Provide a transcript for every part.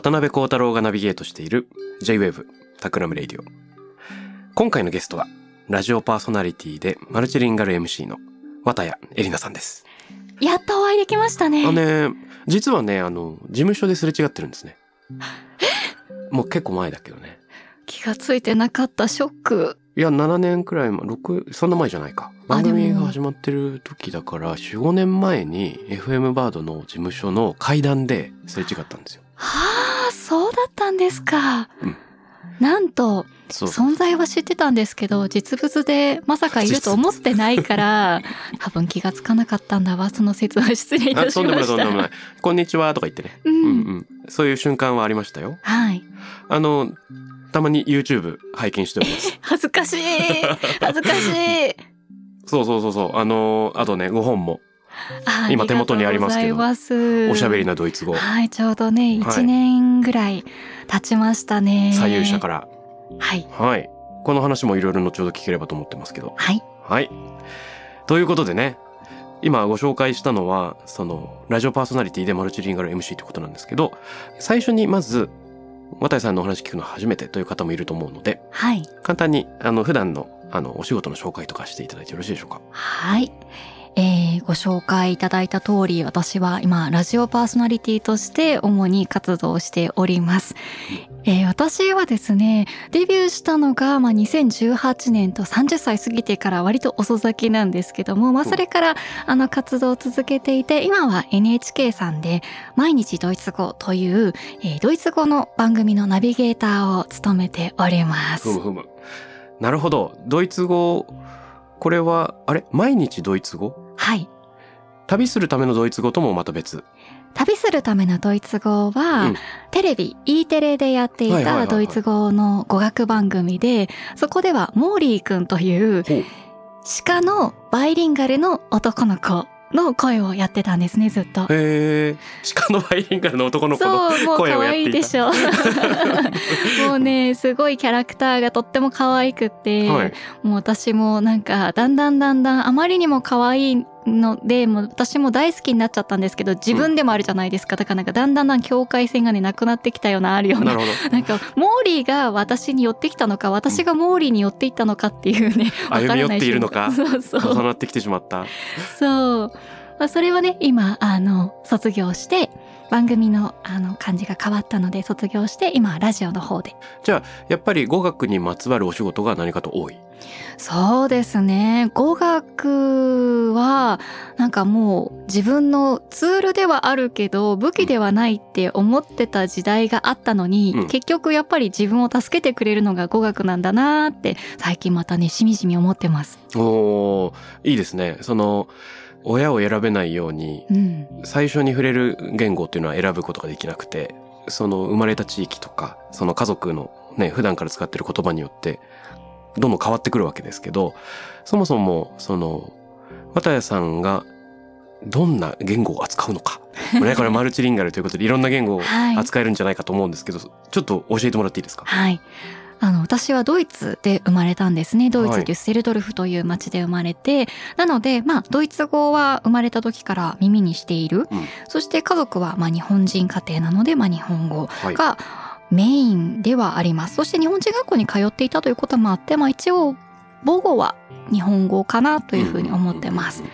渡邉康太郎がナビゲートしている J-Wave TAKRAM RADIO。今回のゲストは、ラジオパーソナリティでマルチリンガル MC の綿谷エリナさんです。やっとお会いできましたね。あね、実はね、あの、事務所ですれ違ってるんですね。もう結構前だけどね。気がついてなかったショック。いや、7年くらい前、6、そんな前じゃないか。あ番組が始まってる時だから、4、5年前に FM バードの事務所の階段ですれ違ったんですよ。はあ、そうだったんですか。うんなんと。存在は知ってたんですけど、実物でまさかいると思ってないから、多分気がつかなかったんだわ。その説は失礼いあ、たしました。とんでもない。こんにちはとか言ってね。ううんん。うん。そういう瞬間はありましたよ。はい。あの、たまに YouTube 拝見しております。恥ずかしい。恥ずかしい。そうそうそうそう。あの、あとね、5本も、あ今手元にありますけどおしゃべりなドイツ語、はい、ちょうどね、はい1年ぐらい経ちましたね。左右者から。はい。はい。この話もいろいろ後ほど聞ければと思ってますけど。はい。はい。ということでね、今ご紹介したのは、その、ラジオパーソナリティでマルチリンガル MC ってことなんですけど、最初にまず、渡井さんのお話聞くの初めてという方もいると思うので、はい。簡単に、あの、普段の、あの、お仕事の紹介とかしていただいてよろしいでしょうか？はい。えーご紹介いただいた通り、私は今、ラジオパーソナリティとして主に活動しております。えー私はですね、デビューしたのが、まあ、2018年と30歳過ぎてから割と遅咲きなんですけども、まあ、それから、あの、活動を続けていて、今は NHK さんで、毎日ドイツ語という、えードイツ語の番組のナビゲーターを務めておりますふ。むふむ。なるほど。ドイツ語、これは、あれ？毎日ドイツ語？はい。旅するためのドイツ語ともまた別。旅するためのドイツ語は、うんテレビ E テレでやっていたドイツ語の語学番組でそこではモーリーくんという。鹿のバイリンガルの男の子の声をやってたんですねずっと。へえ。鹿のバイリンガルの男の子のそうもう声を可やっていた。愛いでしょ もうねすごいキャラクターがとっても可愛くて、はい。もう私もなんかだんだんだんだんあまりにも可愛いのでもう私も大好きになっちゃったんですけど自分でもあるじゃないですか、だからなんかだんだんだん境界線がねなくなってきたようなあるようなな。なんかモーリーが私に寄ってきたのか私がモーリーに寄っていったのかっていうねわからない歩み寄っているのかそうそう。重なってきてしまった。そう、まあ、それはね今あの卒業して番組のあの感じが変わったので卒業して今はラジオの方でじゃあ、やっぱり語学にまつわるお仕事が何かと多い？そうですね語学はなんかもう自分のツールではあるけど武器ではないって思ってた時代があったのに、うん結局やっぱり自分を助けてくれるのが語学なんだなーって最近またねしみじみ思ってます。おー、いいですね。その、親を選べないように、うん、最初に触れる言語っていうのは選ぶことができなくて、その生まれた地域とか、その家族のね、普段から使ってる言葉によって、どんどん変わってくるわけですけど、そもそも、その、綿谷さんがどんな言語を扱うのか。ね、これマルチリンガルということでいろんな言語をはい扱えるんじゃないかと思うんですけど、ちょっと教えてもらっていいですか？はい。あの、私はドイツで生まれたんですね。ドイはいツデュッセルドルフという町で生まれて、なので、まあ、ドイツ語は生まれた時から耳にしている。うんそして家族は、まあ、日本人家庭なので、まあ、日本語はい。がメインではあります。そして日本人学校に通っていたということもあって、まあ、一応、母語は日本語かなというふうに思ってます。そ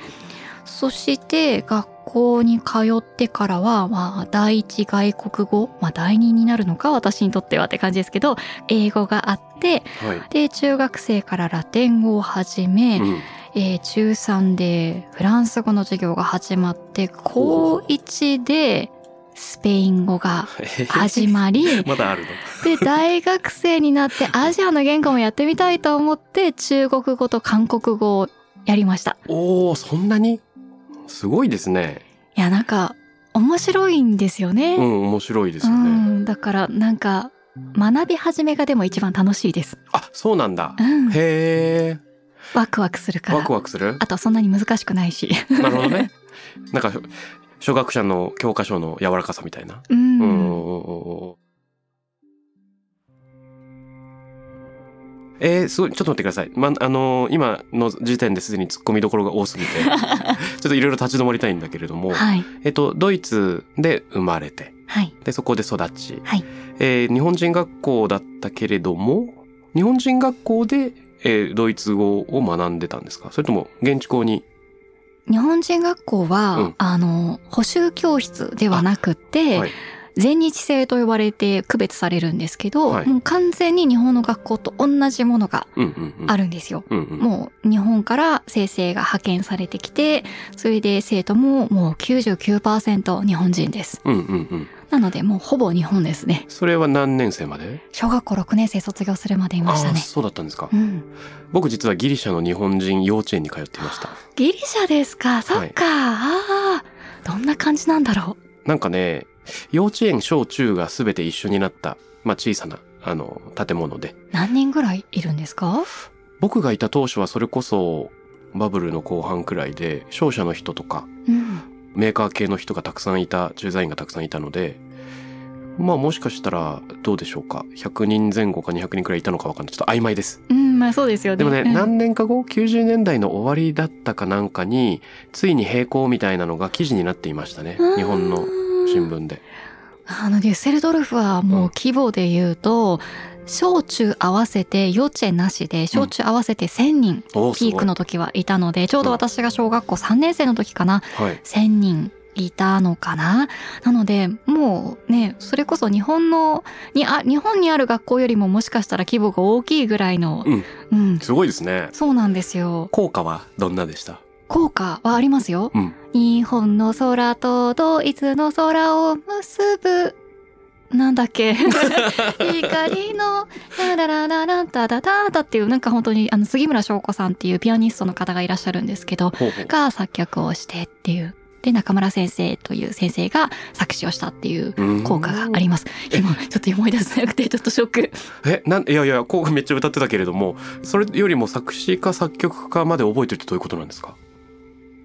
そして学校に通ってからは、まあ、第一外国語、まあ、第二になるのか、私にとってはって感じですけど、英語があって、はい。で、中学生からラテン語を始め、うん。えー中3でフランス語の授業が始まって、高1でスペイン語が始まり、まだあるの？で、大学生になって アジアの言語もやってみたいと思って、中国語と韓国語をやりました。おー、そんなに？すごいですね。いや、なんか、面白いんですよね。うん、面白いですうよね。ん、だから、なんか、学び始めがでも一番楽しいです。あ、そうなんだう。ん。へワクワクするー。から。ワクワクする？あと、そんなに難しくないし。なるほどね。なんか、初学者の教科書の柔らかさみたいな？う。うんえー、すごい、ちょっと待ってください。ま、あのー今の時点ですでに突っ込みどころが多すぎて、ちょっといろいろ立ち止まりたいんだけれども、はい。えっと、ドイツで生まれて、はい。で、そこで育ち、はいえー日本人学校だったけれども、日本人学校で、えードイツ語を学んでたんですか？それとも現地校に？日本人学校は、うんあの、補習教室ではなくって、はい全日制と呼ばれて区別されるんですけど、はいもう完全に日本の学校と同じものが。あるんですよ。うんうん。もう日本から先生が派遣されてきて、それで生徒ももう99%日本人です。うんうんうん。なのでもうほぼ日本ですね。それは何年生まで？小学校6年生卒業するまでいましたね。そうだったんですか。うん。僕実はギリシャの日本人幼稚園に通っていました。ギリシャですかそっか、ああ。どんな感じなんだろなんかね、幼稚園、小中が全て一緒になった、まあ小さな、あの、建物で。う何人ぐらいいるんですか？僕がいた当初はそれこそ、バブルの後半くらいで、商社の人とか、うん。メーカー系の人がたくさんいた、駐在員がたくさんいたので、まあもしかしたらどうでしょうか。100人前後か200人くらいいたのかわかんない。ちょっと曖昧です。うん、まあそうですよね。でもね、うん何年か後、90年代の終わりだったかなんかに、ついに並行みたいなのが記事になっていましたね。日本の新聞で。あのデュッセルドルフはもう規模で言うと、小中合わせて幼稚園なしで小中合わせて1000人ピークの時はいたのでちょうど私が小学校3年生の時かなはい。1000人いたのかななのでもうねそれこそ日本のにあ日本にある学校よりももしかしたら規模が大きいぐらいの、うん。うん、すごいですね。そうなんですよ効果はどんなでした？効果はありますよ。うん。日本の空とドイツの空を結ぶ。なんだっけ。光のララララランタタタタっていうなんか本当にあの杉村翔子さんっていうピアニストの方がいらっしゃるんですけどほうほう。が作曲をしてっていう。で中村先生という先生が作詞をしたっていううん。効果があります。今ちょっと思い出せなくてちょっとショック。え、なん、いやいや、効果めっちゃ歌ってたけれども、それよりも作詞家作曲家まで覚えてるってどういうことなんですか？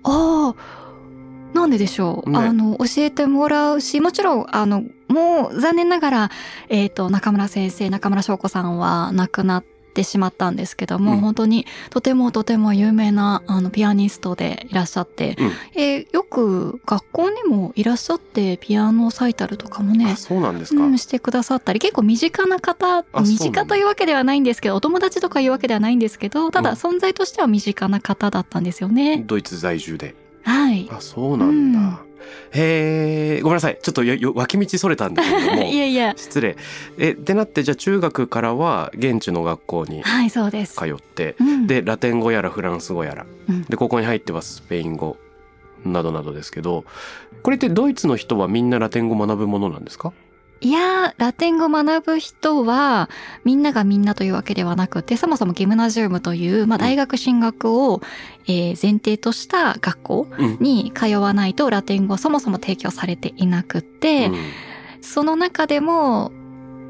ああ、なんででしょう？ねあの、教えてもらうし、もちろん、あの、もう残念ながら、えっ、と、中村先生、中村翔子さんは亡くなってしまったんですけども、うん本当にとてもとても有名なあのピアニストでいらっしゃって、うんえーよく学校にもいらっしゃってピアノサイタルとかもねあ、そうなんですか。うん、してくださったり結構身近な方あ身近というわけではないんですけどお友達とかいうわけではないんですけどただうん存在としては身近な方だったんですよね。ドイツ在住で。はい。あ、そうなんだ。うんへえ、ごめんなさい。ちょっとよよ脇道それたんだけれども。いやいや。失礼。え、ってなって、じゃあ中学からは現地の学校に。通って、うん、で、ラテン語やらフランス語やら、うんで、ここに入ってはスペイン語などなどですけど、これってドイツの人はみんなラテン語学ぶものなんですか？いやー、ラテン語学ぶ人は、みんながみんなというわけではなくて、そもそもギムナジウムという、まあ、大学進学を、えー前提とした学校うん。に通わないとラテン語はそもそも提供されていなくって、うんその中でも、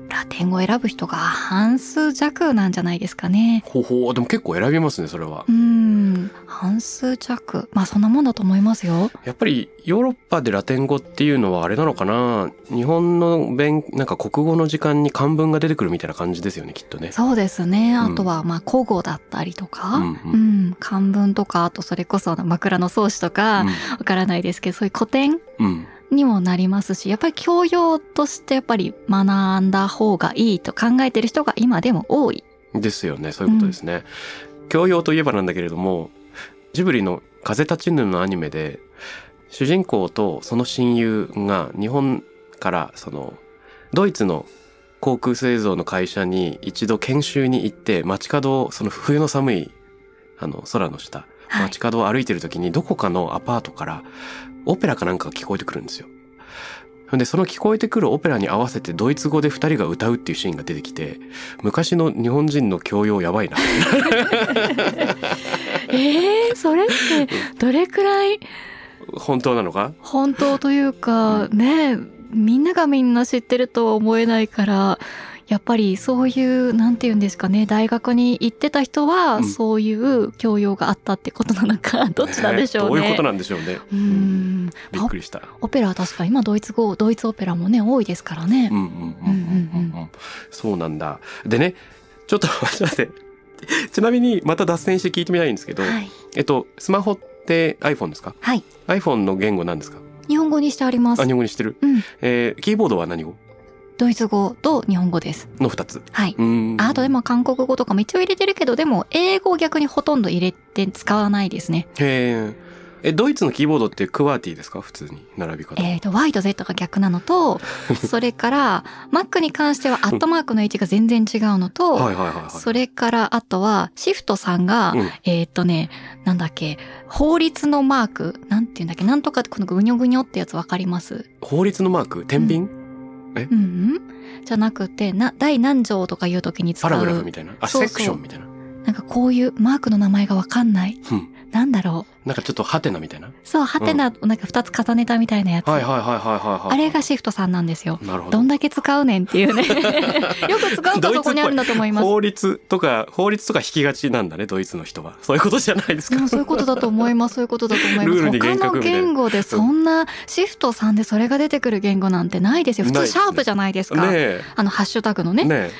ラテン語を選ぶ人が半数弱なんじゃないですかね。ほほう、でも結構選びますね、それはう。ん、半数弱。まあそんなもんだと思いますよ。やっぱりヨーロッパでラテン語っていうのはあれなのかな？日本の勉、なんか国語の時間に漢文が出てくるみたいな感じですよね、きっとね。そうですね。うんあとは、まあ古語だったりとか、うんううんん、漢文とか、あとそれこそ枕草子とか、わからないですけど、そういう古典うん。にもなりますし、やっぱり教養としてやっぱり学んだ方がいいと考えてる人が今でも多い。うん。ですよね、そういうことですね。教養といえばなんだけれども、ジブリの風立ちぬのアニメで主人公とその親友が日本からそのドイツの航空製造の会社に一度研修に行って街角をその冬の寒いあの空の下はい街角を歩いてる時にどこかのアパートからオペラかなんかが聞こえてくるんですよ。ほんでその聞こえてくるオペラに合わせてドイツ語で二人が歌うっていうシーンが出てきて昔の日本人の教養やばいな。えー、それってどれくらい本当なのか？本当というか、ねみんながみんな知ってるとは思えないからやっぱりそういうなんて言うんですかね大学に行ってた人はうんそういう教養があったってことなのか、どっちなんでしょうね。どういうことなんでしょうね。うーんびっくりした。オペラは確か今ドイツ語ドイツオペラもね多いですからねうん。うんうんうんうんうん。そうなんだ。でね、ちょっと待って待って。ちなみにまた脱線して聞いてみたいんですけど、はい、えっと、スマホって iPhone ですか？はい、?iPhone の言語なんですか？日本語にしてありますあ、日。本語にしてる？うん、えーキーボードは何語？ドイツ語と日本語です。の二つ。はい。うーん。あとでも韓国語とかも一応入れてるけどでも英語を逆にほとんど入れて使わないですね。へーえ、ドイツのキーボードってクワーティですか？普通に並び方。えっ、と Y と Z が逆なのと それから Mac に関しては アットマークの位置が全然違うのと、はいはいはいはい。それからあとはシフトさんが、うんえっ、とねなんだっけ法律のマークなんていうんだっけなんとかこのぐにょぐにょってやつわかります？法律のマーク？天秤、うんうんじゃなくてな第何条とかいう時に使うパラグラフみたいな？あ、そうそうセクションみたいな？なんかこういうマークの名前がわかんない。うんなんだろなんかちょっとハテナみたいな？う。そう、ハテナをなんか二つ重ねたみたいなやつ。はいはいはいはいはいはい。あれがシフトさんなんですよ。なるほど。どんだけ使うねんっていうね。よく使うかそこにあるんだと思います。法律とか、法律とか引きがちなんだね、ドイツの人は。そういうことじゃないですか。でもそういうことだと思います。そういうことだと思います。ルールに他の言語でそんなシフトさんでそれが出てくる言語なんてないですよ。普通シャープじゃないですか。ねえ。あのハッシュタグのね。ね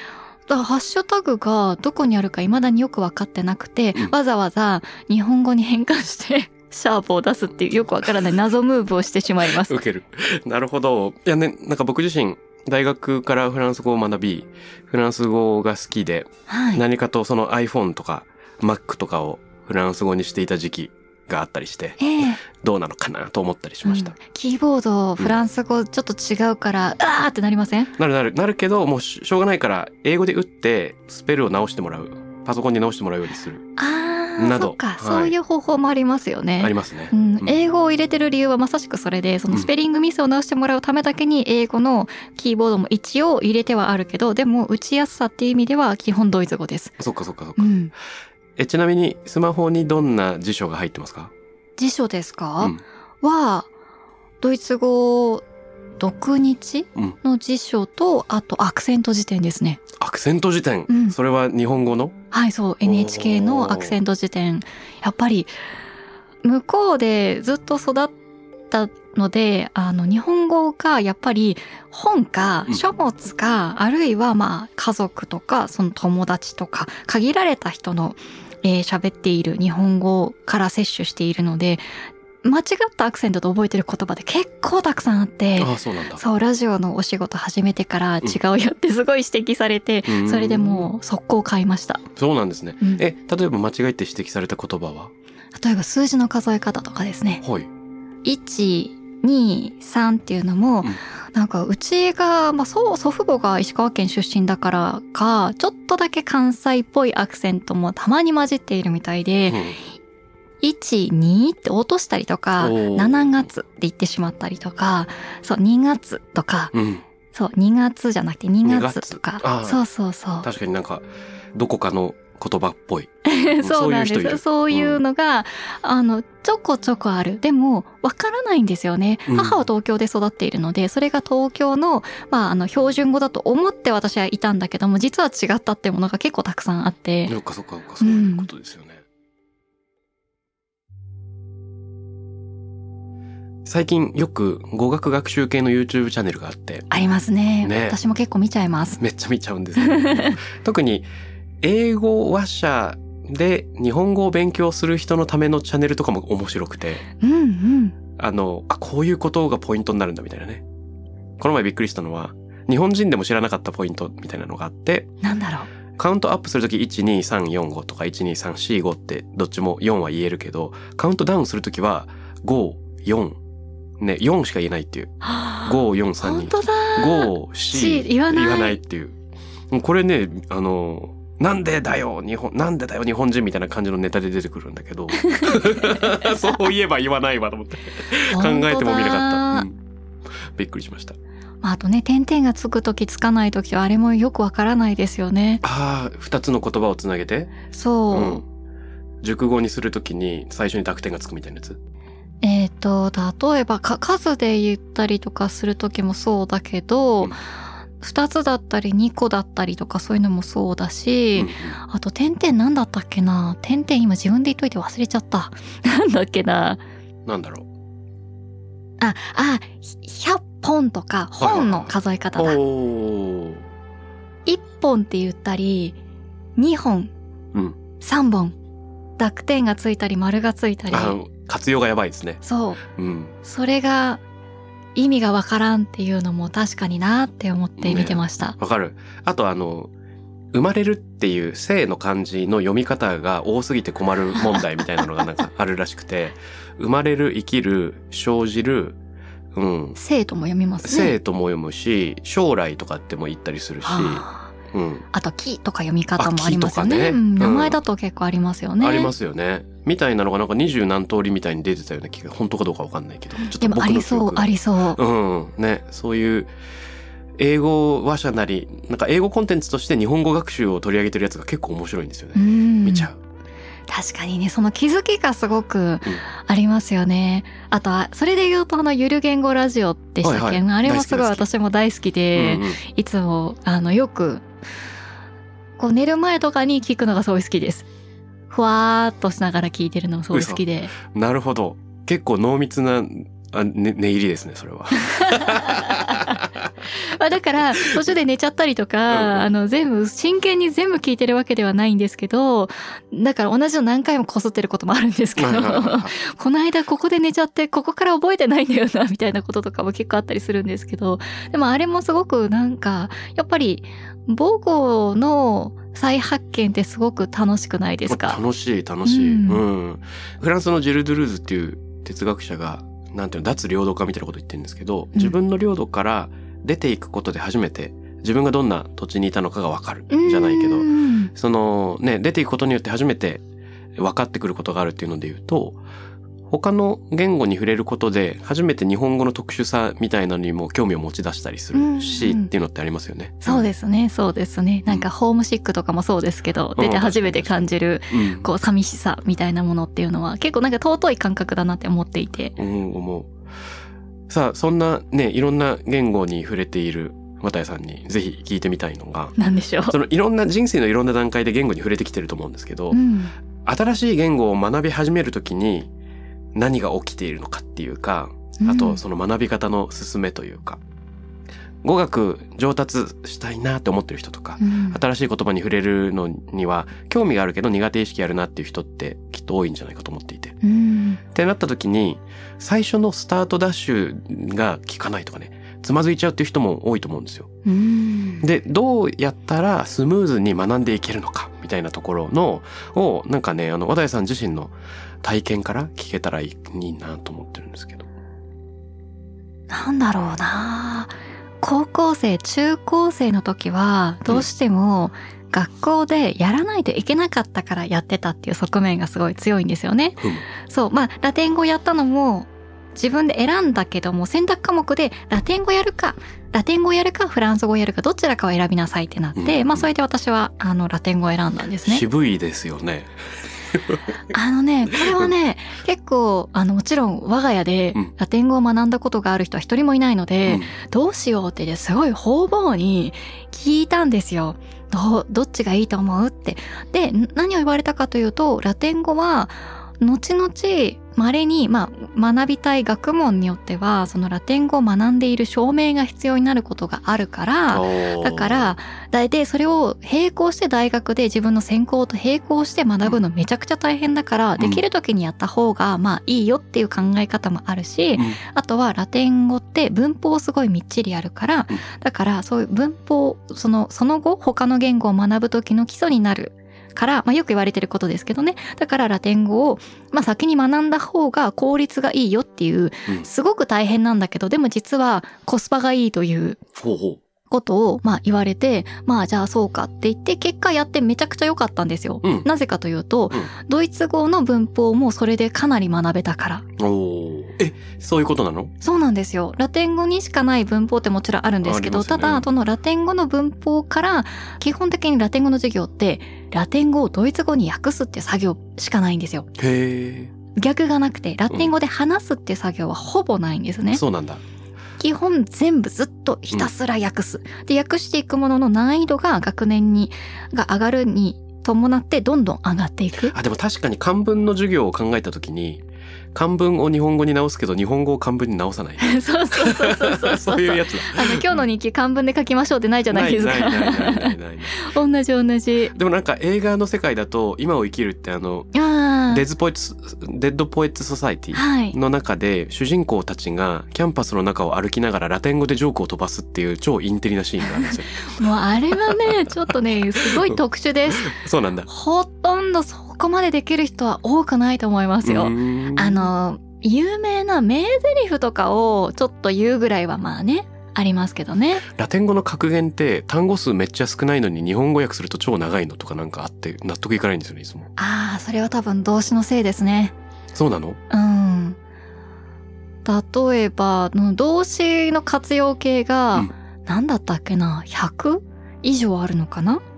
だハッシュタグがどこにあるか未だによく分かってなくて、うんわざわざ日本語に変換して シャープを出すっていうよくわからない謎ムーブをしてしまいまえ。す。受ける。なるほど。いやね、なんか僕自身、大学からフランス語を学び、フランス語が好きで、はい。何かとその iPhone とか Mac とかをフランス語にしていた時期があったりして、ええどうなのかなと思ったりしました。うんキーボードフランス語ちょっと違うから、あーってなりません？なるなる、なるけど、もうししょうがないから、英語で打って、スペルを直してもらう。パソコンに直してもらうようにする。あーなどそっか、はいそういう方法もありますよね。ありますね。うんうん英語を入れてる理由はまさしくそれでそのスペリングミスを直してもらうためだけに英語のキーボードも一応入れてはあるけどでも打ちやすさっていう意味では基本ドイツ語です。そっかそっかそっか。うん、え、ちなみに、スマホにどんな辞書が入ってますか？辞書ですか、うん。はドイツ語独日うん。の辞書とあとアクセント辞典ですね。アクセント辞典。うん。それは日本語の？はい、そう、NHK のアクセント辞典。やっぱり、向こうでずっと育ったので、あの、日本語がやっぱり本かうん。書物か、あるいはまあ家族とか、その友達とか、限られた人のえー喋っている日本語から摂取しているので、間違ったアクセントで覚えてる言葉で結構たくさんあって、ああ、そうなんだ。そう、ラジオのお仕事始めてから違うよってすごい指摘されて、うんそれでもう速攻買いました。そうなんですね。うんえ、例えば間違えて指摘された言葉は？例えば数字の数え方とかですね。はい。1、2、3っていうのも、うんなんかうちが、まあそう、祖父母が石川県出身だからか、ちょっとだけ関西っぽいアクセントもたまに混じっているみたいで、1、2って落としたりとか、おー7月って言ってしまったりとか、そう、2月とか、うん。うん。そう、2月じゃなくて2 2月とかそうそうそう。確かになんか、どこかの言葉っぽい。そうなんです。そういう人いるそういうのが、あの、ちょこちょこある。でも、わからないんですよね。うん母は東京で育っているので、それが東京の、まあ、あの、標準語だと思って私はいたんだけども、実は違ったっていうものが結構たくさんあって。そっかそっかそっか、そういうことですよね。最近よく語学学習系の YouTube チャンネルがあって、ありますねね私も結構見ちゃいます。めっちゃ見ちゃうんですよ。特に英語話者で日本語を勉強する人のためのチャンネルとかも面白くて、うんうん。あの、あ、こういうことがポイントになるんだみたいなね。この前びっくりしたのは、日本人でも知らなかったポイントみたいなのがあって、なんだろう。カウントアップするとき12345とか12345ってどっちも4は言えるけどカウントダウンするときは54ね4しか言えないっていう5432本当だ5、し C 言わないっていう。これね、あの、なんでだよ日本、なんでだよ日本人みたいな感じのネタで出てくるんだけど、そういえば言わないわと思って考えてもみなかった。うんびっくりしました。まあ、あとね点々がつく時つかない時はあれもよくわからないですよねああ、二つの言葉をつなげて、そう、うん。熟語にするときに最初に濁点がつくみたいなやつ。えっ、と例えばか数で言ったりとかする時もそうだけど、うん二つだったり二個だったりとかそういうのもそうだし、うんあと点々なんだったっけな？点々今自分で言っといて忘れちゃった なんだっけな？なんだろああひ100本とか本の数えう。方だおー。1本って言ったり2本うん。3本濁点がついたり丸がついたり活用がやばいですね。そううん。それが意味がわからんっていうのも確かになって思って見てました、わかる。あとあの、生まれるっていう性の漢字の読み方が多すぎて困る問題みたいなのがなんかあるらしくて、生まれる、生きる、生じる、うん。生とも読みますね。生とも読むし、将来とかっても言ったりするし、はあうん。あと木とか読み方もありますよね。ね。うん。名前うんだと結構ありますよね、ありますよね。みたいなのがなんか二十何通りみたいに出てたような気が、本当かどうかわかんないけど。でも僕ありそうありそう、うん。ね、そういう、英語話者なり、なんか英語コンテンツとして日本語学習を取り上げてるやつが結構面白いんですよね。うん。見ちゃう。確かにねその気づきがすごくありますよね、あとはそれで言うとあのゆる言語ラジオでしたっけ、はいはい。あれもすごい私も大好きで、うんうん。いつもあのよくこう寝る前とかに聞くのがすごい好きですふわーっとしながら聞いてるのがすごい好きでなるほど。結構濃密な、あ、ね、寝入りですね、それは。まあだから途中で寝ちゃったりとか、あの全部真剣に全部聞いてるわけではないんですけどだから同じの何回もこすってることもあるんですけどこの間ここで寝ちゃってここから覚えてないんだよなみたいなこととかも結構あったりするんですけどでもあれもすごくなんかやっぱり母語の再発見ってすごく楽しくないですか？楽しい、楽しい。うんうん。フランスのジル・ドゥルーズっていう哲学者が、なんていうの、脱領土化みたいなこと言ってるんですけど、自分の領土から出ていくことで初めて、自分がどんな土地にいたのかがわかる。じゃないけどう、んそのね、出ていくことによって初めて分かってくることがあるっていうので言うと、他の言語に触れることで初めて日本語の特殊さみたいなのにも興味を持ち出したりするし、うんうんっていうのってありますよね。そうですねそうですねなんかホームシックとかもそうですけど、出て初めて感じるうん。こう寂しさみたいなものっていうのは結構なんか尊い感覚だなって思っていてうん、思う。さあ、そんなね、いろんな言語に触れている綿谷さんにぜひ聞いてみたいのが、なんでしょう。そのいろんな人生のいろんな段階で言語に触れてきてると思うんですけど、うん新しい言語を学び始めるときに何が起きているのかっていうか、あとその学び方の進めというか、語学上達したいなって思ってる人とか、うん。新しい言葉に触れるのには興味があるけど苦手意識あるなっていう人ってきっと多いんじゃないかと思っていて。うん。ってなった時に最初のスタートダッシュが効かないとかね。つまずいちゃうっていう人も多いと思うんですよ。うん。でどうやったらスムーズに学んでいけるのかみたいなところのをなんかねあの和田井さん自身の体験から聞けたらいいなと思ってるんですけど。なんだろうな高校生中高生の時はどうしても学校でやらないといけなかったからやってたっていう側面がすごい強いんですよね。ふむそうまあラテン語やったのも自分で選んだけども選択科目でラテン語やるかラテン語やるかフランス語やるかどちらかを選びなさいってなって、うんまあそれで私はあのラテン語を選んだんですね。渋いですよね。あのね、これはね、結構、あの、もちろん我が家でうんラテン語を学んだことがある人は一人もいないので、うんどうしようってですごい方々に聞いたんですよ。どう、どっちがいいと思うって。で、ん何を言われたかというと、ラテン語は、後々稀に、まあ、学びたい学問によってはそのラテン語を学んでいる証明が必要になることがあるからだから大体それを並行して大学で自分の専攻と並行して学ぶのめちゃくちゃ大変だから、できる時にやった方がまあいいよっていう考え方もあるし、うん。あとはラテン語って文法すごいみっちりあるから、うん。だからそういう文法そのその後他の言語を学ぶ時の基礎になるから、まあ、よく言われてることですけどね。だからラテン語を、まあ、先に学んだ方が効率がいいよっていううん。すごく大変なんだけどでも実はコスパがいいというほうほうことをまあ言われてまあじゃあそうかって言って結果やってめちゃくちゃ良かったんですよ。うんなぜかというと、うんドイツ語の文法もそれでかなり学べたから。おーえそういうことなの？そうなんですよ。ラテン語にしかない文法ってもちろんあるんですけど、ねただ、そのラテン語の文法から、基本的にラテン語の授業って、ラテン語をドイツ語に訳すっていう作業しかないんですよ。へ逆がなくて、ラテン語で話すっていう作業はほぼないんですえね。そうなんだ基本全部ずっとひたすら訳す。で、訳していくものの難易度が学年に、が上がるに伴ってどんどん上がっていく。あでも確かに漢文の授業を考えた時に漢文を日本語に直すけど日本語を漢文に直さない そうそうそうそうそうそういうやつだあの、今日の日記漢文で書きましょうってないじゃないですか。同じ同じ。でもなんか映画の世界だと今を生きるってあのああ。 Dead Poets Dead Poets Society はい。の中で主人公たちがキャンパスの中を歩きながらラテン語でジョークを飛ばすっていう超インテリなシーンがあるんですよ もうあれはね、ちょっとね、すごい特殊です。そうなんだほとんどそこまでできる人は多くないと思いますよ。あの、有名な名台詞とかをちょっと言うぐらいはまあね、ありますけどね。ラテン語の格言って単語数めっちゃ少ないのに日本語訳すると超長いのとかなんかあって納得いかないんですよねいつもああ、それは多分動詞のせいですね。そうなの？うん。例えば、の動詞の活用形が、うん何だったっけな ?100 以上あるのかなえ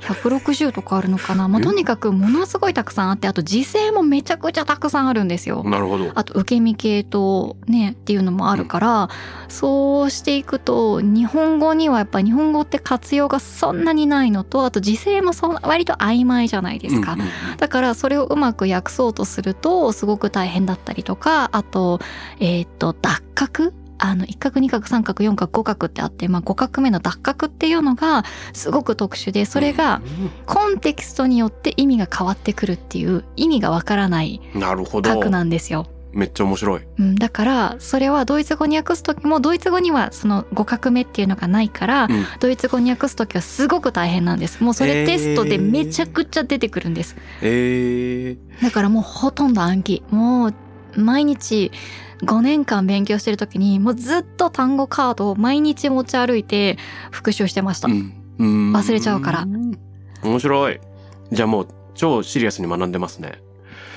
?160 とかあるのかな？まあ、えとにかくものすごいたくさんあって、あと時制もめちゃくちゃたくさんあるんですよ。なるほどあと受け身系とねっていうのもあるから、そうしていくと日本語にはやっぱ日本語って活用がそんなにないのとあと時制もそん割と曖昧じゃないですか。うんうんうんだからそれをうまく訳そうとするとすごく大変だったりとかあとえっ、と脱角あの一角二角三角四角五角ってあって、まあ、5画目の脱角っていうのがすごく特殊でそれがコンテキストによって意味が変わってくるっていう意味がわからないうんなるほど。角なんですよ。めっちゃ面白い。うん、だからそれはドイツ語に訳す時もドイツ語にはその5画目っていうのがないから、うん。ドイツ語に訳す時はすごく大変なんです。もうそれテストでめちゃくちゃ出てくるんです。えー、だからもうほとんど暗記。もう毎日5年間勉強してる時にもうずっと単語カードを毎日持ち歩いて復習してました、うん。うん。忘れちゃうから。面白い。じゃあもう超シリアスに学んでますね。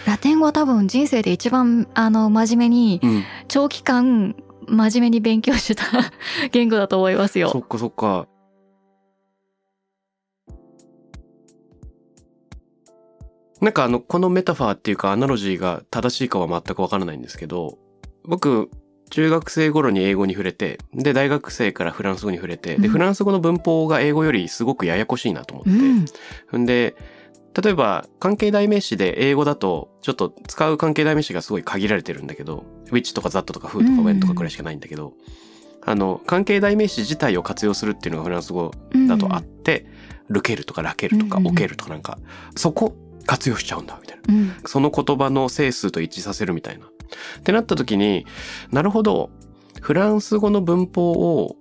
ラテン語は多分人生で一番あの真面目にうん。長期間真面目に勉強してた 言語だと思いますよ。そっかそっか。なんかあのこのメタファーっていうかアナロジーが正しいかは全くわからないんですけど僕中学生頃に英語に触れてで大学生からフランス語に触れてでうん。フランス語の文法が英語よりすごくややこしいなと思って、うん。んで例えば関係代名詞で英語だとちょっと使う関係代名詞がすごい限られてるんだけど which とか that とか who とかうん when とかくらいしかないんだけど、あの関係代名詞自体を活用するっていうのがフランス語だとあって、ルケルとかラケルとかうんうんうんオケルとかなんかそこ活用しちゃうんだみたいな。うん。その言葉の整数と一致させるみたいなってなった時になるほど。フランス語の文法を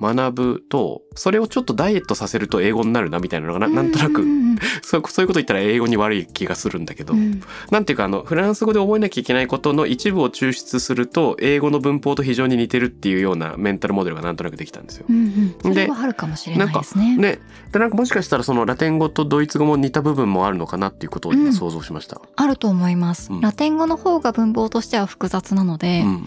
学ぶとそれをちょっとダイエットさせると英語になるなみたいなのがななんとなくうんうんそうそういうこと言ったら英語に悪い気がするんだけど、うん。なんていうかあのフランス語で覚えなきゃいけないことの一部を抽出すると英語の文法と非常に似てるっていうようなメンタルモデルがなんとなくできたんですよ。うんうん。そであるかもしれないですね。ね、でなんかもしかしたらそのラテン語とドイツ語も似た部分もあるのかなっていうことを今想像しました。あると思います、うん。ラテン語の方が文法としては複雑なので、うんうんうん。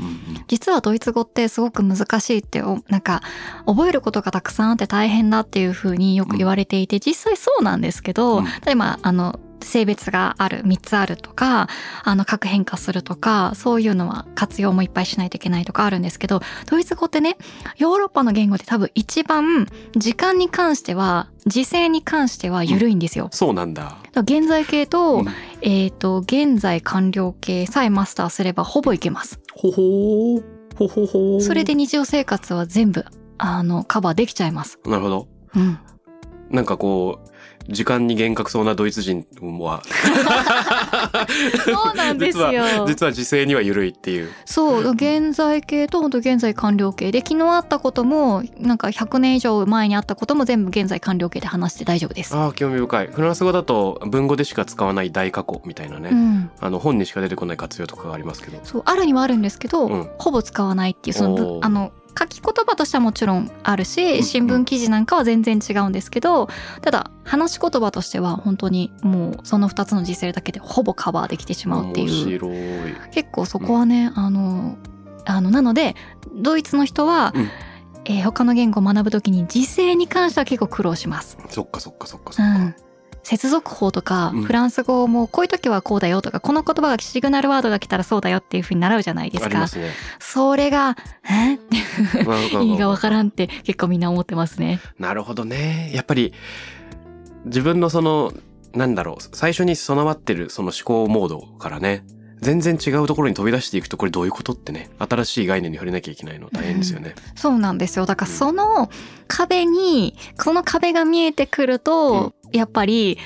実はドイツ語ってすごく難しいっておなんか覚えることがたくさんあって大変だっていう風によく言われていて、実際そうなんですけど、うん例えばあの性別がある3つあるとかあの核変化するとかそういうのは活用もいっぱいしないといけないとかあるんですけどドイツ語ってねヨーロッパの言語で多分一番時間に関しては時制に関しては緩いんですよ。そうなんだ。現在形と、うんえっ、と現在完了形さえマスターすればほぼいけます。ほほー。ほほほー。それで日常生活は全部あのカバーできちゃいます。なるほど。うん。なんかこう、時間に厳格そうなドイツ人は、そうなんですよ実は、時勢には緩いっていう。そう現在形と本当現在完了形で昨日あったこともなんか100年以上前にあったことも全部現在完了形で話して大丈夫です。ああ、興味深い。フランス語だと文語でしか使わない大過去みたいなね。うん、あの本にしか出てこない活用とかがありますけど。そうあるにはあるんですけど、うんほぼ使わないっていうそのあの書き言葉としてはもちろんあるうんし新聞記事なんかは全然違うんですけどただ話し言葉としては本当にもうその2つの時勢だけでほぼカバーできてしまうって面いう。結構そこはね、あのあのなのでドイツの人は、うんえー他の言語を学ぶときに時勢に関しては結構苦労します。そっかそっかそっかそっか。うん接続法とか、うん。フランス語もこういう時はこうだよとかこの言葉がシグナルワードが来たらそうだよっていうふうに習うじゃないですか。すね。それがえ？ってなんか意味がわからんって結構みんな思ってますね。なるほどね。やっぱり自分のそのなんだろう最初に備わってるその思考モードからね全然違うところに飛び出していくとこれどういうことってね新しい概念に触れなきゃいけないの大変ですよね。そうなんですよ。だからその壁にその壁が見えてくると、やっぱり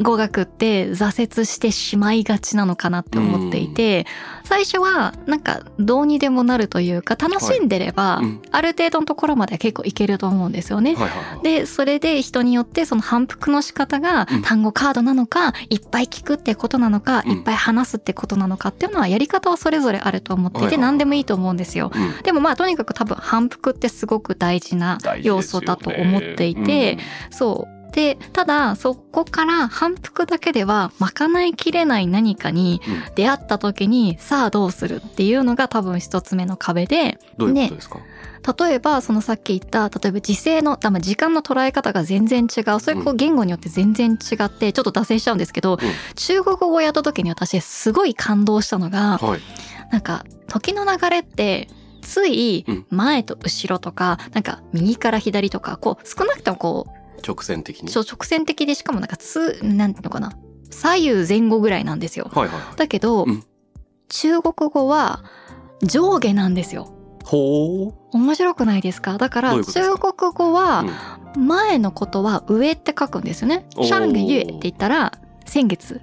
語学って挫折してしまいがちなのかなって思っていて、最初はなんかどうにでもなるというか楽しんでれば、ある程度のところまでは結構いけると思うんですよね。はいはいはい。でそれで人によってその反復の仕方がうん単語カードなのか、いっぱい聞くってことなのか、うんいっぱい話すってことなのかっていうのはやり方はそれぞれあると思っていて、はいはいはい何でもいいと思うんですよ。うんでもまあとにかく多分反復ってすごく大事な要素だと思っていて、そう。で、ただそこから反復だけでは賄いきれない何かにうん。出会った時にさあどうするっていうのが多分一つ目の壁で、どういうことですか、例えばそのさっき言った例えば時勢の時間の捉え方が全然違う。それこうう言語によって全然違ってちょっと脱線しちゃうんですけど、中国語をやった時に私すごい感動したのがはい。なんか時の流れってついうん。前と後ろとか、なんか右から左とかこう少なくともこ直線的に？うちょ直線的でしかもなんかつなんていうのかな左右前後ぐらいなんですよ。はいはいはい。だけど、うん中国語は上下なんですよ。ほ面白くないですか？だから中か？国語はうん前のことは上って書くんですよね。シャンゲユエって言ったら先月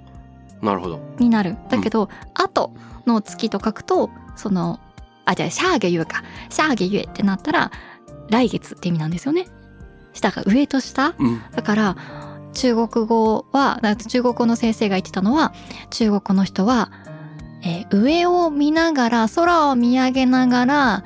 う。なるほど。になる。だけど、後の月と書くとそのあじゃあシャーゲユエかシャーゲユエってなったら来月って意味なんですよね。下が上と下。うん。だから中国語は中国語の先生が言ってたのは中国の人は、えー上を見ながら空を見上げながら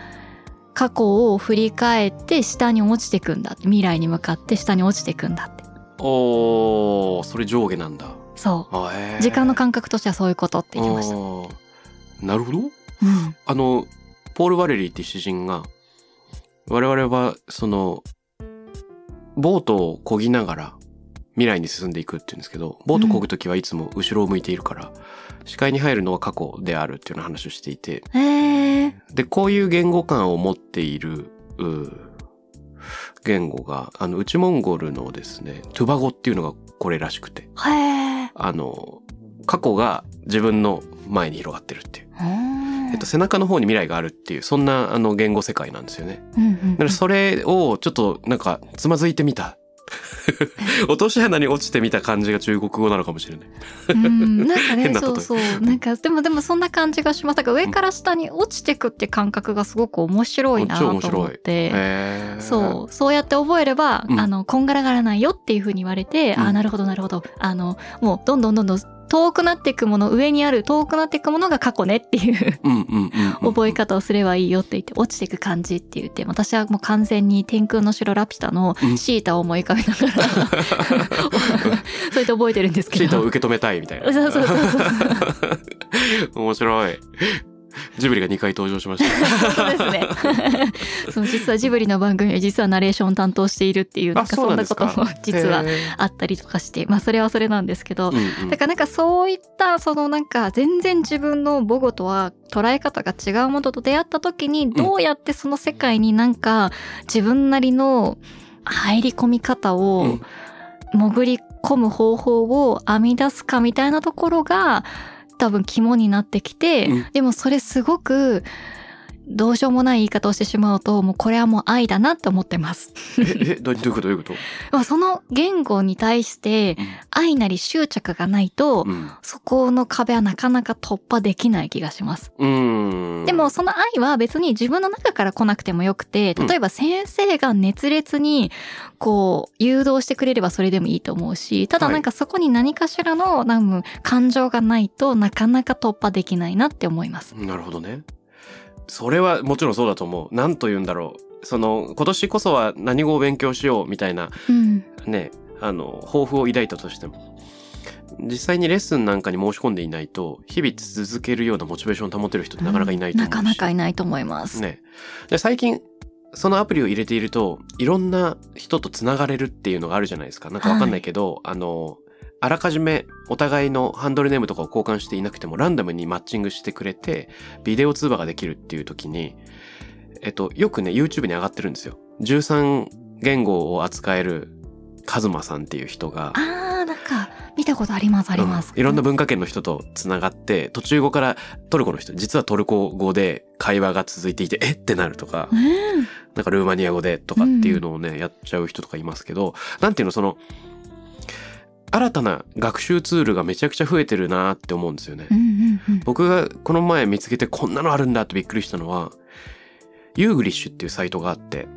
過去を振り返って下に落ちてくんだって。未来に向かって下に落ちてくんだって。おー、それ上下なんだ。そあへー。う時間の感覚としてはそういうことって言ってました、なるほど。うん、あの、ポール・バレリーっていう詩人が、我々は、その、ボートを漕ぎながら未来に進んでいくって言うんですけど、ボート漕ぐときはいつも後ろを向いているから、視界に入るのは過去であるっていうような話をしていて、で、こういう言語感を持っている、う言語が、あの、内モンゴルのですね、トゥバ語っていうのがこれらしくて、あの、過去が自分の前に広がってるっていう。えっと、背中の方に未来があるっていう、そんなあの言語世界なんですよね。だからそれをちょっとなんかつまずいてみた。落とし穴に落ちてみた感じが中国語なのかもしれない。うん、なんかね そうそう。なんかでもでもそんな感じがします。だから上から下に落ちてくって感覚がすごく面白いなと思って。そう。そうやって覚えれば、うん。あのこんがらがらないよっていうふうに言われて、うん。ああなるほどなるほど。あのもうどんどんどんどん遠くなっていくもの上にある遠くなっていくものが過去ねっていううんうんうんうん。覚え方をすればいいよって言って落ちていく感じって言って私はもう完全に天空の城ラピュタのうんシータを思い浮かべながら そうやって覚えてるんですけど。シータを受け止めたいみたいな。そうそうそうそう 面白い。ジブリが2回登場しました。本当ですね。そう実はジブリの番組で実はナレーションを担当しているっていうなんかそんなことも実はあったりとかして、まあそれはそれなんですけど、うんうん。だからなんかそういったそのなんか全然自分の母語とは捉え方が違うものと出会った時にどうやってその世界になんか自分なりの入り込み方うをん。潜り込む方法を編み出すかみたいなところが多分肝になってきて、うん。でもそれすごくどうしようもない言い方をしてしまうともうこれはもう愛だなって思ってます。え、え、どどういうことどういうこと？まあその言語に対して愛なり執着がないと、うん。そこの壁はなかなか突破できない気がします。うん。でもその愛は別に自分の中から来なくてもよくて、例えば先生が熱烈にこう誘導してくれればそれでもいいと思うし、ただなんかそこに何かしらのなんか感情がないとなかなか突破できないなって思います。なるほどね。それはもちろんそうだと思う。なんと言うんだろう。その、今年こそは何語を勉強しようみたいなうん。ね、あの、抱負を抱いたとしても。実際にレッスンなんかに申し込んでいないと、日々続けるようなモチベーションを保てる人ってなかなかいないと思うし。なかなかいないと思います。ね。で、最近、そのアプリを入れていると、いろんな人とつながれるっていうのがあるじゃないですか。なんかわかんないけど、あの、あらかじめお互いのハンドルネームとかを交換していなくてもランダムにマッチングしてくれて、ビデオ通話ができるっていう時に、えっと、よくね、YouTube に上がってるんですよ。13言語を扱えるカズマさんっていう人が、あー、なんか見たことあります、あります。うんいろんな文化圏の人とつながって、途中語からトルコの人、実はトルコ語で会話が続いていて、えってなるとか、うん。なんかルーマニア語でとかっていうのをね、やっちゃう人とかいますけど、なんていうの、その、新たな学習ツールがめちゃくちゃ増えてるなって思うんですよねう。んうんうん。僕がこの前見つけてこんなのあるんだってびっくりしたのは、ユーグリッシュっていうサイトがあって、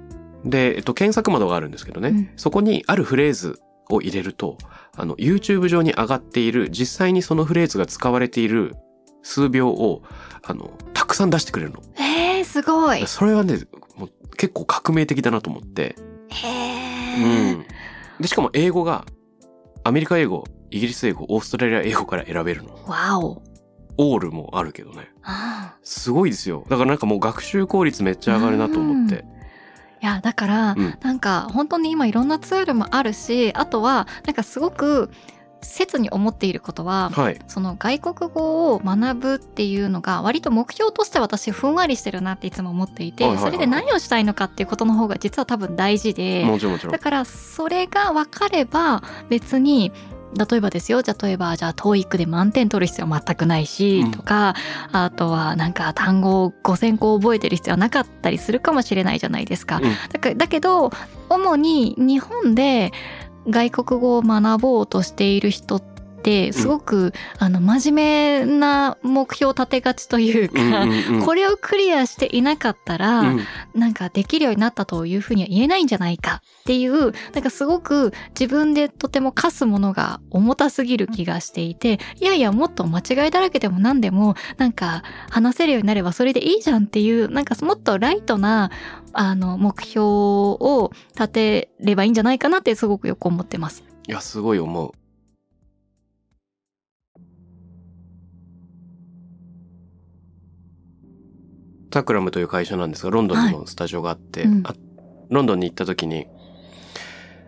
で、えっと、検索窓があるんですけどね、うんそこにあるフレーズを入れると、あの、YouTube 上に上がっている、実際にそのフレーズが使われている数秒を、あの、たくさん出してくれるの。えー、すごい。それはね、もう結構革命的だなと思って、へー。うん。で、しかも英語が、アメリカ英語、イギリス英語、オーストラリア英語から選べるの。わお。オールもあるけどね。すごいですよ。だからなんかもう学習効率めっちゃ上がるなと思って。いやだから、うんなんか本当に今いろんなツールもあるしあとはなんかすごく切に思っていることは、はい。その外国語を学ぶっていうのが割と目標として私ふんわりしてるなっていつも思っていて、はいはいはいそれで何をしたいのかっていうことの方が実は多分大事で、だ。からそれが分かれば別に例えばですよ例えばじゃあ TOEIC で満点取る必要は全くないし、うんとかあとはなんか単語を5,000個覚えてる必要はなかったりするかもしれないじゃないですか。うんだからだけど主に日本で外国語を学ぼうとしている人ってすごく、あの真面目な目標を立てがちというか、これをクリアしていなかったら、うんなんかできるようになったというふうには言えないんじゃないかっていう、なんかすごく自分でとても課すものが重たすぎる気がしていて、いやいやもっと間違いだらけでも何でも、なんか話せるようになればそれでいいじゃんっていう、なんかもっとライトな、あの、目標を立てればいいんじゃないかなってすごくよく思ってます。いや、すごい思う。タクラムという会社なんですが、ロンドンにもスタジオがあって、はいうんあロンドンに行った時に、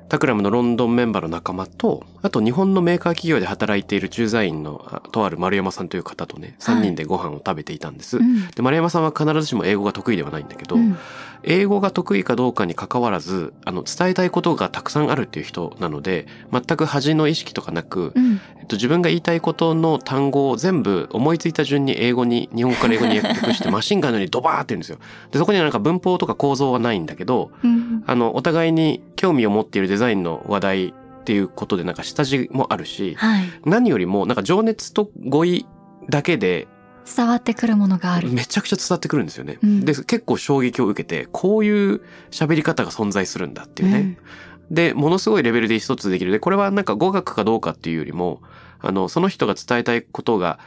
タクラムのロンドンメンバーの仲間と、あと日本のメーカー企業で働いている駐在員のあとある丸山さんという方とね、3人でご飯を食べていたんです。うん。で、丸山さんは必ずしも英語が得意ではないんだけど、うん英語が得意かどうかに関わらず、あの、伝えたいことがたくさんあるっていう人なので、全く恥の意識とかなく、うん。えっと、自分が言いたいことの単語を全部思いついた順に英語に、日本語から英語に訳して マシンガンのようにドバーって言うんですよ。で、そこにはなんか文法とか構造はないんだけど、うん。あの、お互いに興味を持っているデザインの話題っていうことでなんか下地もあるし、はい。何よりもなんか情熱と語彙だけで伝わってくるものがある。めちゃくちゃ伝わってくるんですよね。うんで、結構衝撃を受けて、こういう喋り方が存在するんだっていうね。で、ものすごいレベルで一つできる。で、これはなんか語学かどうかっていうよりも、あの、その人が伝えたいことが、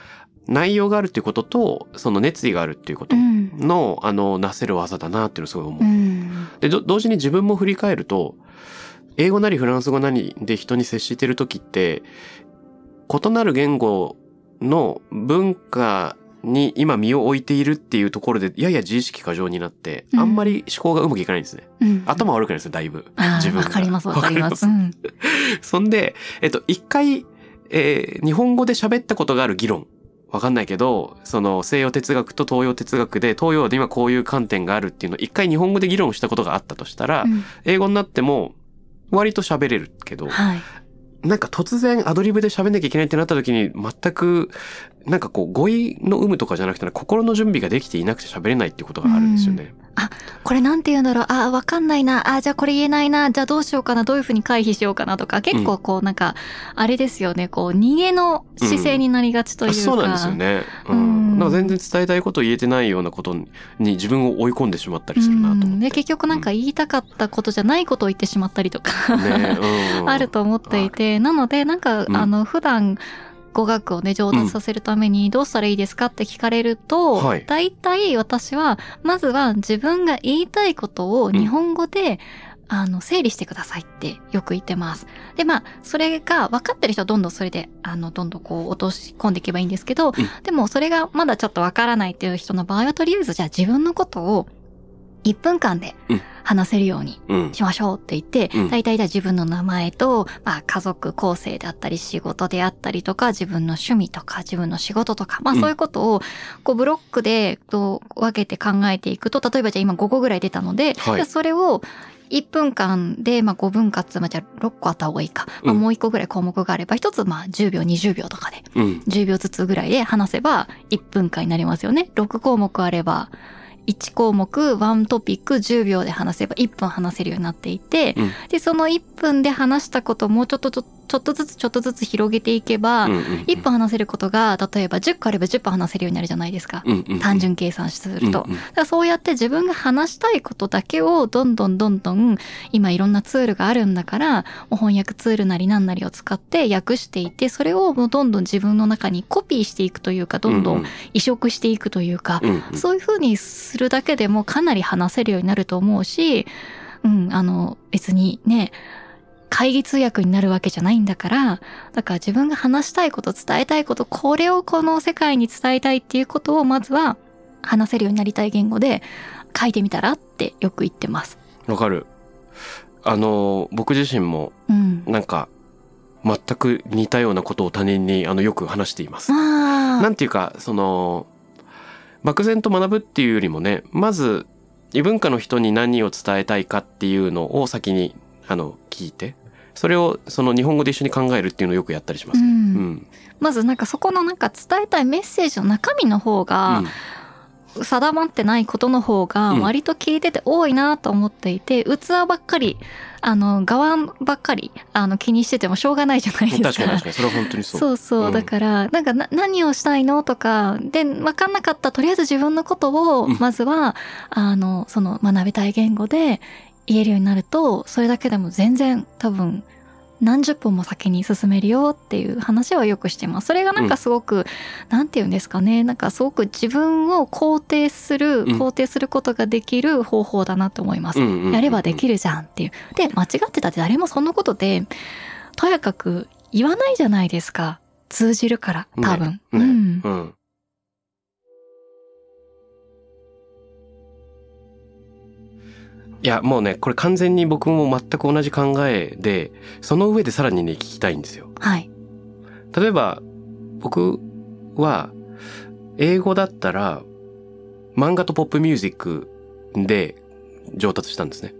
内容があるっていうことと、その熱意があるっていうことうん。の、あの、なせる技だなっていうのをすごい思う。うん。で、ど同時に自分も振り返ると、英語なりフランス語なりで人に接してる時って、異なる言語の文化に今身を置いているっていうところでやや自意識過剰になって、うんあんまり思考がうまくいかないんですね。うん頭悪くないですよ、だいぶ。自分が。わかりますわかります。そんで、えっと、一回、えー日本語で喋ったことがある議論。わかんないけど、その西洋哲学と東洋哲学で、東洋で今こういう観点があるっていうのを一回日本語で議論したことがあったとしたら、うん英語になっても割と喋れるけど、はい。なんか突然アドリブで喋んなきゃいけないってなった時に全くなんかこう語彙の有無とかじゃなくて心の準備ができていなくて喋れないってことがあるんですよね。これなんて言うんだろう。あーわかんないな。あーじゃあこれ言えないな。じゃあどうしようかな。どういうふうに回避しようかなとか。結構こうなんか、あれですよね。こう逃げの姿勢になりがちというか、あそうなんですよね。ううん。ん。なんか全然伝えたいことを言えてないようなことに自分を追い込んでしまったりするなと思って。うん。で結局なんか言いたかったことじゃないことを言ってしまったりとか、ね、うん。あると思っていて。なのでなんか、うん。あの普段語学をね上達させるためにどうしたらいいですかって聞かれると、はい。大体私はまずは自分が言いたいことを日本語で、あの整理してくださいってよく言ってます。でまあそれが分かってる人はどんどんそれであのどんどんこう落とし込んでいけばいいんですけど、でもそれがまだちょっと分からないっていう人の場合はとりあえずじゃあ自分のことを1分間でうん話せるようにうん。しましょうって言って、うん大体じゃあ自分の名前と、まあ家族構成であったり仕事であったりとか自分の趣味とか自分の仕事とか、まあうんそういうことをこうブロックでこう分けて考えていくと、例えばじゃあ今5個ぐらい出たので、それを1分間で、まあ5分割、まあじゃあ6個あった方がいいか。まあうんもう1個ぐらい項目があれば、1つまあ10秒、20秒とかで、うん。10秒ずつぐらいで話せば1分間になりますよね。6項目あれば、1項目、1トピック10秒で話せば1分話せるようになっていて、うん。で、その1分で話したことをもうちょっとちょちょっとずつちょっとずつ広げていけば、うんうん1分話せることが、例えば10個あれば10分話せるようになるじゃないですか。うんうん単純計算すると。うんうんだからそうやって自分が話したいことだけをどんどんどんどん今いろんなツールがあるんだから翻訳ツールなりなんなりを使って訳していってそれをもうどんどん自分の中にコピーしていくというかどんどん。移植していくというか、うんうん。そういうふうにするだけでもかなり話せるようになると思うし、うん、あの別にね会議通訳になるわけじゃないんだから、だから自分が話したいこと、伝えたいこと、これをこの世界に伝えたいっていうことをまずは話せるようになりたい言語で書いてみたらってよく言ってます。わかる。あの、僕自身もうん。なんか全く似たようなことを他人にあのよく話しています。なんていうか、その、漠然と学ぶっていうよりもね、まず異文化の人に何を伝えたいかっていうのを先にあの聞いて、それをその日本語で一緒に考えるっていうのをよくやったりします。ううん。ん、まずなんかそこのなんか伝えたいメッセージの中身の方が定まってないことの方がうん割と聞いてて多いなと思っていて、器ばっかりあの側ばっかりあの気にしててもしょうがないじゃないですか。確かに確かにそれは本当にそう。そうそう、うんだからなんかな何をしたいのとかで分かんなかったとりあえず自分のことをうんまずは、あのその学びたい言語で言えるようになるとそれだけでも全然多分何十歩も先に進めるよっていう話はよくしてます。それがなんかすごく、なんて言うんですかねなんかすごく自分を肯定する、ん肯定することができる方法だなと思います。うんうんうんうんやればできるじゃんっていう。で間違ってたって誰もそんなことでとやかく言わないじゃないですか。通じるから、多分。ねうん。うん。いや、もうね、これ完全に僕も全く同じ考えで、その上でさらにね、聞きたいんですよ。はい。例えば、僕は、英語だったら、漫画とポップミュージックで上達したんですね。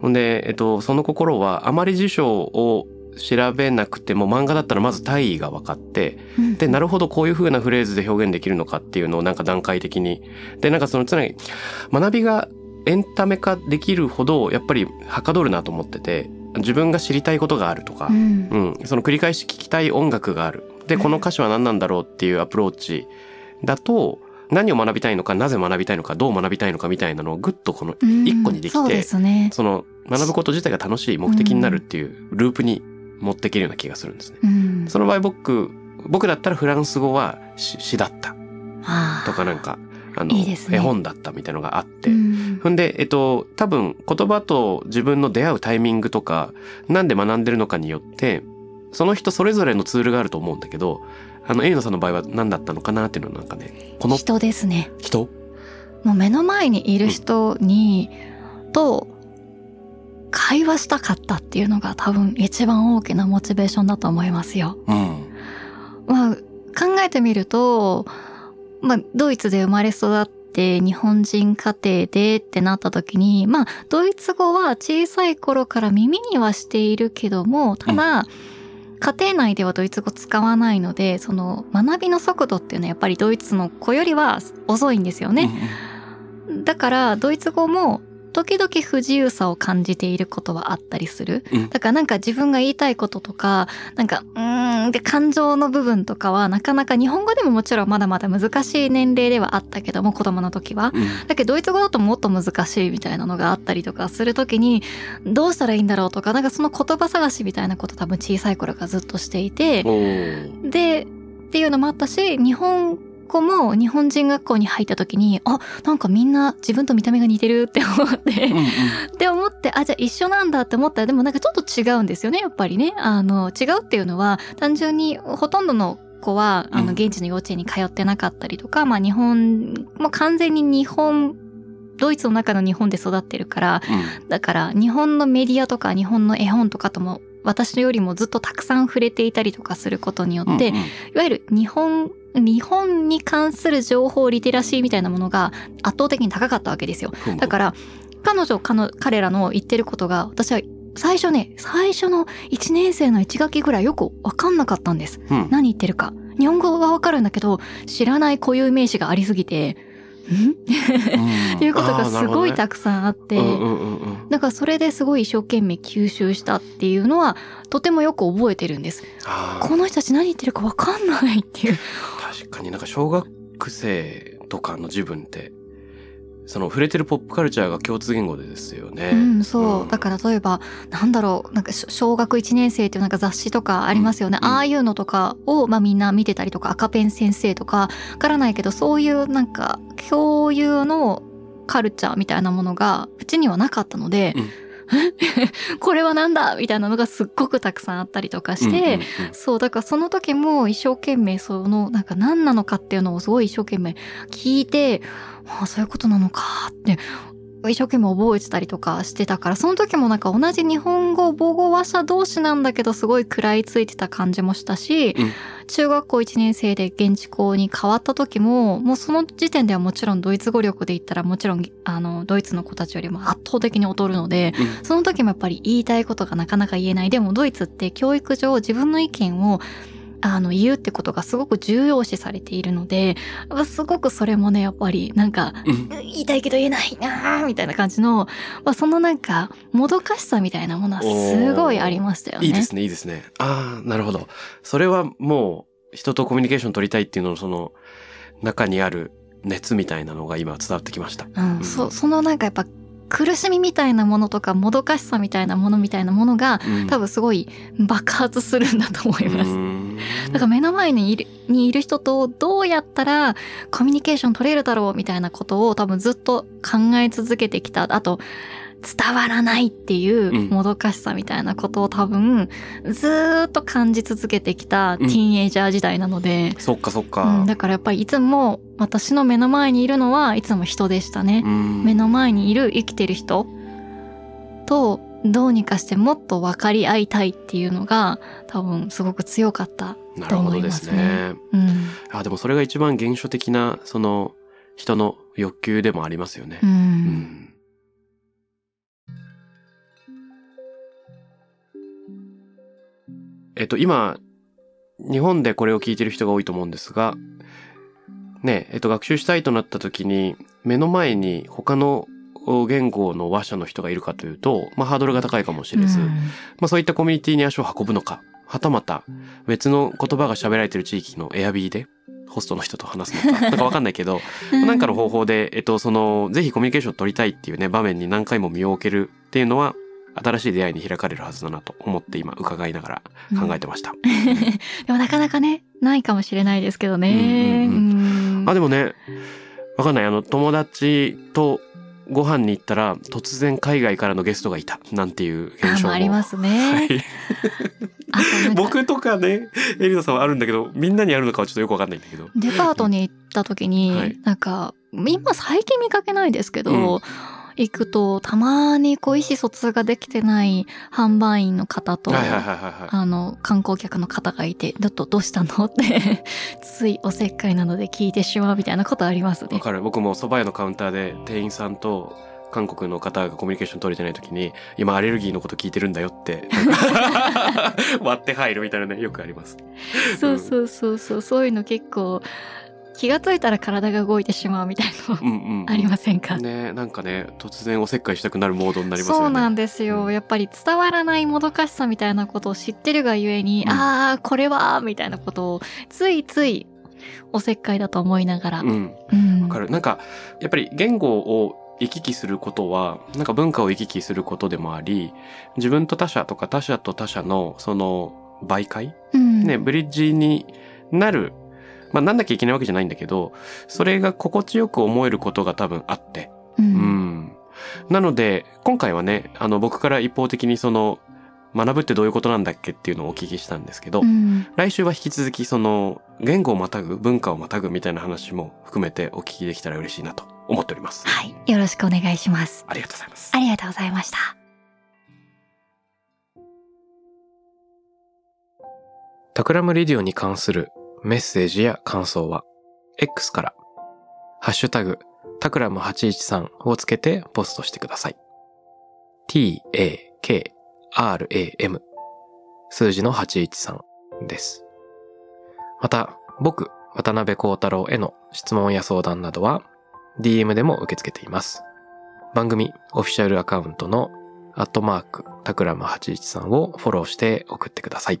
ほんで、えっと、その心は、あまり辞書を調べなくても漫画だったらまず大意が分かって、うんで、なるほどこういう風なフレーズで表現できるのかっていうのをなんか段階的に。で、なんかその常に学びがエンタメ化できるほどやっぱりはかどるなと思ってて、自分が知りたいことがあるとかう、んうん、その繰り返し聴きたい音楽がある。で、この歌詞は何なんだろうっていうアプローチだと、何を学びたいのか、なぜ学びたいのか、どう学びたいのかみたいなのをぐっとこのうん一個にできてそうですね。その学ぶこと自体が楽しい目的になるっていうループに持っていけるような気がするんですね。うん。その場合僕、僕だったらフランス語は詩詩だったとかなんか、あの、ね絵本だったみたいのがあって。うんほんで、えっと、多分言葉と自分の出会うタイミングとか、なんで学んでるのかによって、その人それぞれのツールがあると思うんだけど、あの、エイノさんの場合は何だったのかなっていうのはなんかね、この人ですね。人？もう目の前にいる人に、と会話したかったっていうのが多分一番大きなモチベーションだと思いますよ。うん。まあ考えてみると、まあドイツで生まれ育って日本人家庭でってなった時に、まあドイツ語は小さい頃から耳にはしているけども、ただ、家庭内ではドイツ語使わないので、その学びの速度っていうのはやっぱりドイツの子よりは遅いんですよね。だからドイツ語も時々不自由さを感じていることはあったりする。うんだからなんか自分が言いたいこととか、なんか、うーんって感情の部分とかはなかなか日本語でももちろんまだまだ難しい年齢ではあったけども、子供の時は。うん。だけどドイツ語だともっと難しいみたいなのがあったりとかするときに、どうしたらいいんだろうとか、なんかその言葉探しみたいなこと多分小さい頃からずっとしていて、で、っていうのもあったし、日本語も日本人学校に入った時に、あ、なんかみんな自分と見た目が似てるって思って、うんうん。って思って、あ、じゃあ一緒なんだって思ったら、でもなんかちょっと違うんですよね、やっぱりね。あの、違うっていうのは、単純にほとんどの子は、あの、うん。現地の幼稚園に通ってなかったりとか、まあ日本、もう完全に日本、ドイツの中の日本で育ってるから、だから日本のメディアとか日本の絵本とかとも私よりもずっとたくさん触れていたりとかすることによって、うんうん。いわゆる日本、日本に関する情報リテラシーみたいなものが圧倒的に高かったわけですよ。うんだから、彼女、彼らの言ってることが、私は最初ね、最初の1年生の1学期ぐらいよくわかんなかったんです。うん何言ってるか。日本語はわかるんだけど、知らない固有名詞がありすぎて、ん？って いうことがすごいたくさんあって、うんうんうんうんだからそれですごい一生懸命吸収したっていうのはとてもよく覚えてるんです。この人たち何言ってるかわかんないっていう。確かになんか小学生とかの自分ってその触れてるポップカルチャーが共通言語でですよね。うん、そう。だかから例えば、なんだろう、なんかし小学1年生っていうなんか雑誌とかありますよね。うんうんああいうのとかを、まあみんな見てたりとか、赤ペン先生とか、わからないけど、そういうなんか共有のカルチャーみたいなものが、うちにはなかったので、これはなんだみたいなのがすっごくたくさんあったりとかして、そう、だからその時も一生懸命その、なんか何なのかっていうのをすごい一生懸命聞いて、ああ、そういうことなのかって、一生懸命覚えてたりとかしてたから、その時もなんか同じ日本語母語話者同士なんだけど、すごい食らいついてた感じもしたし、うん。中学校1年生で現地校に変わった時も、もうその時点ではもちろんドイツ語力で言ったらもちろん、あの、ドイツの子たちよりも圧倒的に劣るので、うん。その時もやっぱり言いたいことがなかなか言えない。でもドイツって教育上自分の意見をあの言うってことがすごく重要視されているので、すごくそれもね、やっぱりなんか、うん言いたいけど言えないなーみたいな感じの、まあ、そのなんか、もどかしさみたいなものはすごいありましたよね。いいですねいいですね。ああなるほど。それはもう人とコミュニケーション取りたいっていうののその中にある熱みたいなのが今伝わってきました。うん、うんそそのなんかやっぱ苦しみみたいなものとかもどかしさみたいなものみたいなものがうん多分すごい爆発するんだと思います。うんだから目の前にいるにいる人とどうやったらコミュニケーション取れるだろうみたいなことを多分ずっと考え続けてきた。あと、伝わらないっていううんもどかしさみたいなことを多分ずーっと感じ続けてきたティーンエイジャー時代なので、そっかそっうか。んだからやっぱりいつも私の目の前にいるのはいつも人でしたね。うん目の前にいる生きてる人とどうにかしてもっと分かり合いたいっていうのが多分すごく強かったなるほどですと思いね。うん。あでもそれが一番原初的なその人の欲求でもありますよねう。。うんえっと今日本でこれを聞いてる人が多いと思うんですがねえっと学習したいとなった時に目の前に他の言語の話者の人がいるかというと、まあ、ハードルが高いかもしれず、うん。まあ、そういったコミュニティに足を運ぶのか、はたまた別の言葉が喋られてる地域のエアビーでホストの人と話すのか、なんかわかんないけど、なんかの方法で、えっと、その、ぜひコミュニケーションを取りたいっていうね、場面に何回も身を置けるっていうのは、新しい出会いに開かれるはずだなと思って今伺いながら考えてました。でもなかなかね、ないかもしれないですけどね。うんうんあ、でもね、わかんない。あの、友達とご飯に行ったら、突然海外からのゲストがいた。なんていう現象も。ありますね。はい。僕とかねエリナさんはあるんだけどみんなにあるのかはちょっとよくわかんないんだけどデパートに行った時に、はいなんか今最近見かけないですけど、うん行くとたまにこう意思疎通ができてない販売員の方と、はいはいはいはいはい。あの観光客の方がいて「だとどうしたの?」ってついおせっかいなので聞いてしまうみたいなことありますね。わかる。僕も蕎麦屋のカウンターで店員さんと韓国の方がコミュニケーション取れてない時に今アレルギーのこと聞いてるんだよって 割って入るみたいなねよくあります。そうそうそうそう。そういうの結構気がついたら体が動いてしまうみたいなのありませんか、ねなんかね突然おせっかいしたくなるモードになりますよね。そうなんですよ、うん。やっぱり伝わらないもどかしさみたいなことを知ってるがゆえに、うん。ああこれはみたいなことをついついおせっかいだと思いながら、うん。うん。わかる。なんかやっぱり言語を行き来することはなんか文化を行き来することでもあり自分と他者とか他者と他者のその媒介？うん。ね、ブリッジになる、まあなんなきゃいけないわけじゃないんだけど、それが心地よく思えることが多分あって。ううんん。なので、今回はね、あの僕から一方的にその、学ぶってどういうことなんだっけっていうのをお聞きしたんですけど、うん来週は引き続きその、言語をまたぐ、文化をまたぐみたいな話も含めてお聞きできたら嬉しいなと思っております。はいよろしくお願いしますありがとうございますあ。りがとうございました TAKRAM RADIO に関するメッセージや感想は、X から、ハッシュタグ、タクラム813をつけてポストしてください。t-a-k-r-a-m 数字の813です。また、僕、渡邉康太郎への質問や相談などは、DM でも受け付けています。番組オフィシャルアカウントのアットマークタクラム813をフォローして送ってください。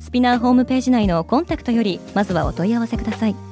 スピナーホームページ内のコンタクトよりまずはお問い合わせください。